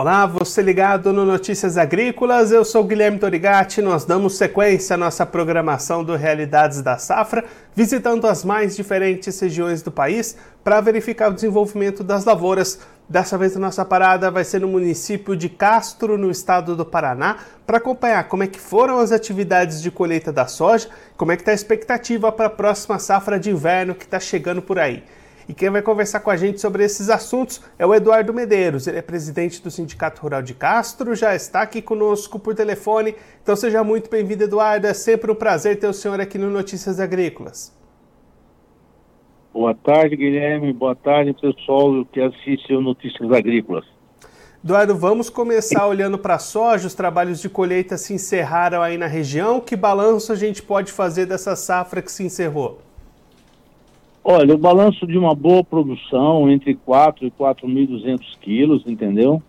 Olá, você ligado no Notícias Agrícolas, eu sou Guilherme Dorigati. Nós damos sequência à nossa programação do Realidades da Safra, visitando as mais diferentes regiões do país para verificar o desenvolvimento das lavouras. Dessa vez a nossa parada vai ser no município de Castro, no estado do Paraná, para acompanhar como é que foram as atividades de colheita da soja, como é que está a expectativa para a próxima safra de inverno que está chegando por aí. E quem vai conversar com a gente sobre esses assuntos é o Eduardo Medeiros. Ele é presidente do Sindicato Rural de Castro, já está aqui conosco por telefone. Então seja muito bem-vindo, Eduardo. É sempre um prazer ter o senhor aqui no Notícias Agrícolas. Boa tarde, Guilherme. Boa tarde, pessoal que assiste o Notícias Agrícolas. Eduardo, vamos começar olhando para a soja. Os trabalhos de colheita se encerraram aí na região. Que balanço a gente pode fazer dessa safra que se encerrou? Olha, o balanço de uma boa produção, entre 4 e 4.200 quilos, entendeu?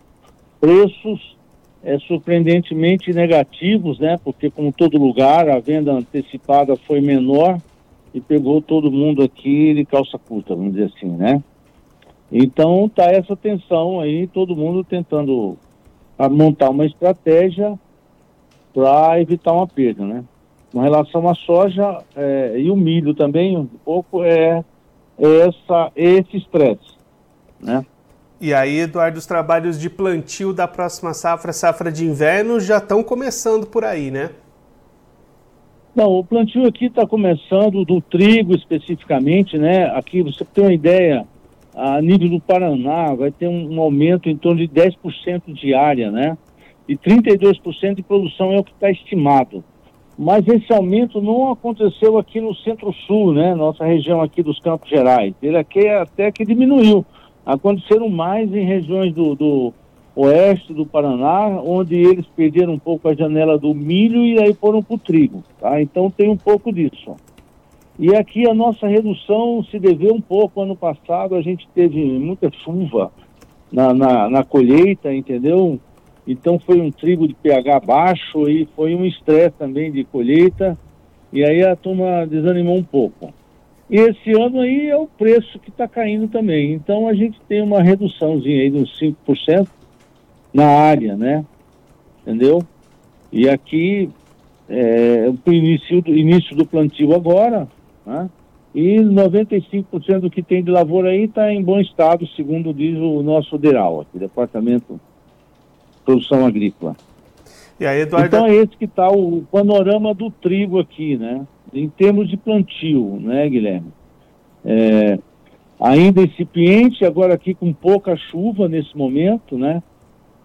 Preços é, surpreendentemente negativos, né? Porque, como todo lugar, a venda antecipada foi menor e pegou todo mundo aqui de calça curta, vamos dizer assim, né? Então, tá essa tensão aí, todo mundo tentando montar uma estratégia para evitar uma perda, né? Com relação à soja é, e o milho também, um pouco é, é essa, esse estresse, né? E aí, Eduardo, os trabalhos de plantio da próxima safra, safra de inverno, já estão começando por aí, né? Não, o plantio aqui está começando do trigo especificamente, né? Aqui, você tem uma ideia, a nível do Paraná, vai ter um, um aumento em torno de 10% de área, né? E 32% de produção é o que está estimado mas esse aumento não aconteceu aqui no Centro-Sul, né? Nossa região aqui dos Campos Gerais. Ele aqui até que diminuiu. Aconteceram mais em regiões do, do oeste do Paraná, onde eles perderam um pouco a janela do milho e aí foram para o trigo, tá? Então tem um pouco disso. E aqui a nossa redução se deveu um pouco. Ano passado a gente teve muita chuva na, na, na colheita, entendeu? Então foi um trigo de pH baixo e foi um estresse também de colheita. E aí a turma desanimou um pouco. E esse ano aí é o preço que está caindo também. Então a gente tem uma reduçãozinha aí de uns 5% na área, né? Entendeu? E aqui é o início do, início do plantio agora, né? E 95% do que tem de lavoura aí está em bom estado, segundo diz o nosso DERAL, aqui, Departamento produção agrícola. Aí, Eduardo... Então é esse que está o panorama do trigo aqui, né? Em termos de plantio, né, Guilherme? É, ainda incipiente, agora aqui com pouca chuva nesse momento, né?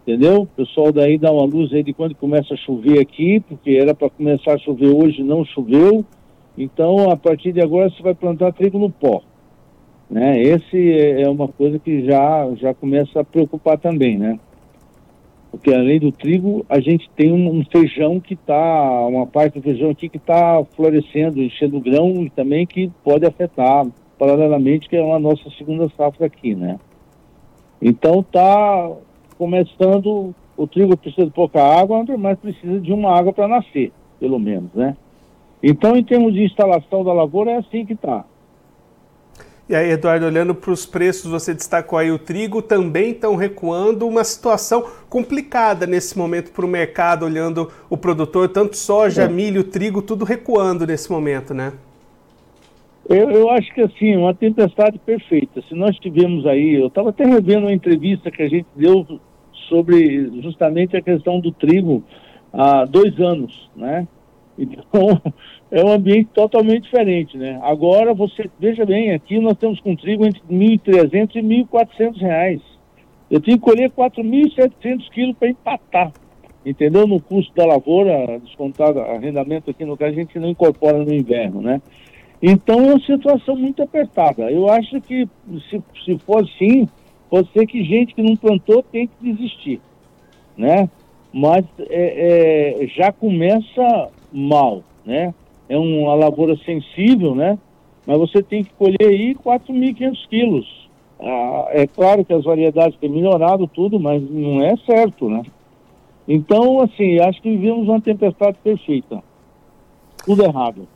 Entendeu? O pessoal daí dá uma luz aí de quando começa a chover aqui, porque era para começar a chover hoje, não choveu. Então, a partir de agora, você vai plantar trigo no pó. Né? Esse é, é uma coisa que já, já começa a preocupar também, né? Porque além do trigo, a gente tem um, um feijão que está, uma parte do feijão aqui que está florescendo, enchendo grão e também que pode afetar paralelamente, que é a nossa segunda safra aqui, né? Então está começando, o trigo precisa de pouca água, mas precisa de uma água para nascer, pelo menos, né? Então, em termos de instalação da lavoura, é assim que está. E aí, Eduardo, olhando para os preços, você destacou aí o trigo, também estão recuando, uma situação complicada nesse momento para o mercado, olhando o produtor, tanto soja, é. milho, trigo, tudo recuando nesse momento, né? Eu, eu acho que assim, uma tempestade perfeita. Se nós tivemos aí, eu estava até revendo uma entrevista que a gente deu sobre justamente a questão do trigo há dois anos, né? Então, é um ambiente totalmente diferente, né? Agora, você, veja bem, aqui nós temos com trigo entre 1.300 e 1.400 reais. Eu tenho que colher 4.700 quilos para empatar, entendeu? No custo da lavoura, descontado arrendamento aqui no caso, a gente não incorpora no inverno, né? Então, é uma situação muito apertada. Eu acho que, se, se for assim, pode ser que gente que não plantou tem que desistir, né? Mas é, é, já começa mal, né? É uma lavoura sensível, né? Mas você tem que colher aí 4.500 quilos. Ah, é claro que as variedades têm melhorado tudo, mas não é certo, né? Então, assim, acho que vivemos uma tempestade perfeita. Tudo errado.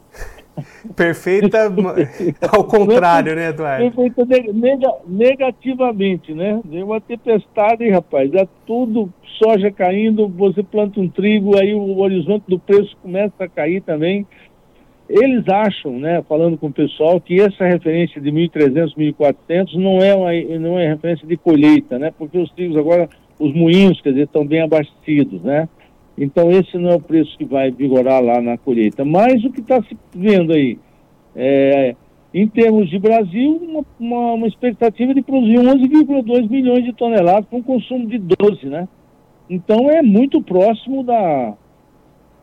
Perfeita ao contrário, né, Eduardo? Perfeita neg negativamente, né? Deu uma tempestade, rapaz. Dá tudo, soja caindo, você planta um trigo, aí o horizonte do preço começa a cair também. Eles acham, né, falando com o pessoal, que essa referência de 1.300, 1.400 não é uma não é referência de colheita, né? Porque os trigos agora, os moinhos, quer dizer, estão bem abastecidos, né? Então esse não é o preço que vai vigorar lá na colheita. Mas o que está se vendo aí, é, em termos de Brasil, uma, uma, uma expectativa de produzir 11,2 milhões de toneladas com um consumo de 12, né? Então é muito próximo da,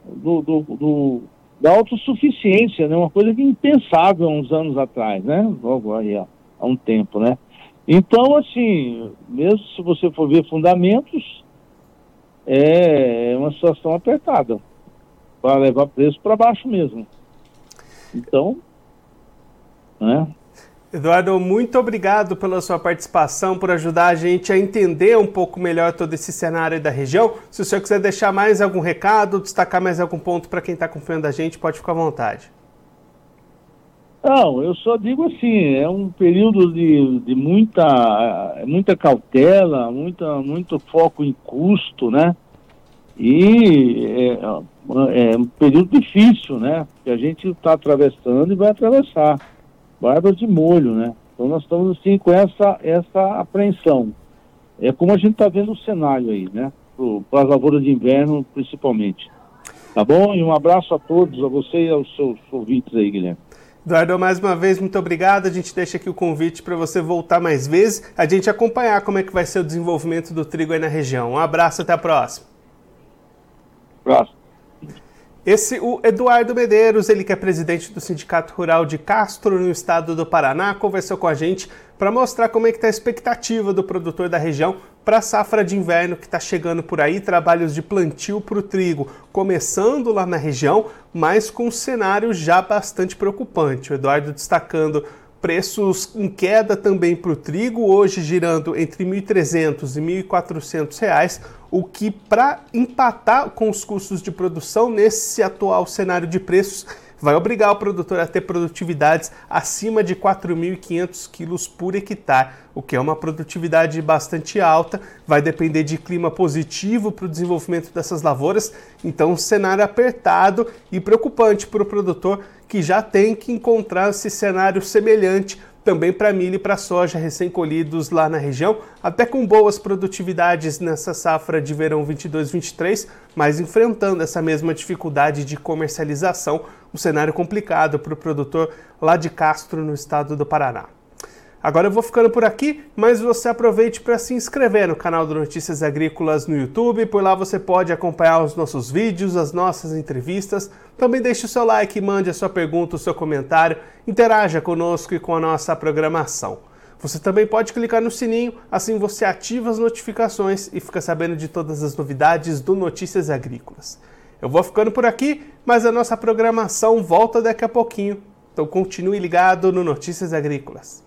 do, do, do da autossuficiência, né? Uma coisa que é impensável há uns anos atrás, né? Logo aí há, há um tempo, né? Então, assim, mesmo se você for ver fundamentos, é uma situação apertada para levar preço para baixo mesmo. Então, né? Eduardo, muito obrigado pela sua participação, por ajudar a gente a entender um pouco melhor todo esse cenário da região. Se o senhor quiser deixar mais algum recado, destacar mais algum ponto para quem está acompanhando a gente, pode ficar à vontade. Não, eu só digo assim, é um período de, de muita, muita cautela, muita, muito foco em custo, né? E é, é um período difícil, né? Que a gente está atravessando e vai atravessar barba de molho, né? Então nós estamos assim com essa, essa apreensão. É como a gente está vendo o cenário aí, né? Para as lavouras de inverno, principalmente. Tá bom? E um abraço a todos, a você e aos seus ouvintes aí, Guilherme. Eduardo, mais uma vez, muito obrigado. A gente deixa aqui o convite para você voltar mais vezes, a gente acompanhar como é que vai ser o desenvolvimento do trigo aí na região. Um abraço, até a próxima. Abraço. Esse, o Eduardo Medeiros, ele que é presidente do Sindicato Rural de Castro, no estado do Paraná, conversou com a gente para mostrar como é que está a expectativa do produtor da região para a safra de inverno que está chegando por aí, trabalhos de plantio para o trigo, começando lá na região, mas com um cenário já bastante preocupante. O Eduardo destacando preços em queda também para o trigo, hoje girando entre R$ 1.300 e R$ 1.400, o que para empatar com os custos de produção nesse atual cenário de preços vai obrigar o produtor a ter produtividades acima de 4.500 quilos por hectare, o que é uma produtividade bastante alta, vai depender de clima positivo para o desenvolvimento dessas lavouras, então um cenário apertado e preocupante para o produtor que já tem que encontrar esse cenário semelhante também para milho e para soja recém-colhidos lá na região, até com boas produtividades nessa safra de verão 22-23, mas enfrentando essa mesma dificuldade de comercialização, um cenário complicado para o produtor lá de Castro, no estado do Paraná. Agora eu vou ficando por aqui, mas você aproveite para se inscrever no canal do Notícias Agrícolas no YouTube, por lá você pode acompanhar os nossos vídeos, as nossas entrevistas. Também deixe o seu like, mande a sua pergunta, o seu comentário, interaja conosco e com a nossa programação. Você também pode clicar no sininho, assim você ativa as notificações e fica sabendo de todas as novidades do Notícias Agrícolas. Eu vou ficando por aqui, mas a nossa programação volta daqui a pouquinho. Então continue ligado no Notícias Agrícolas.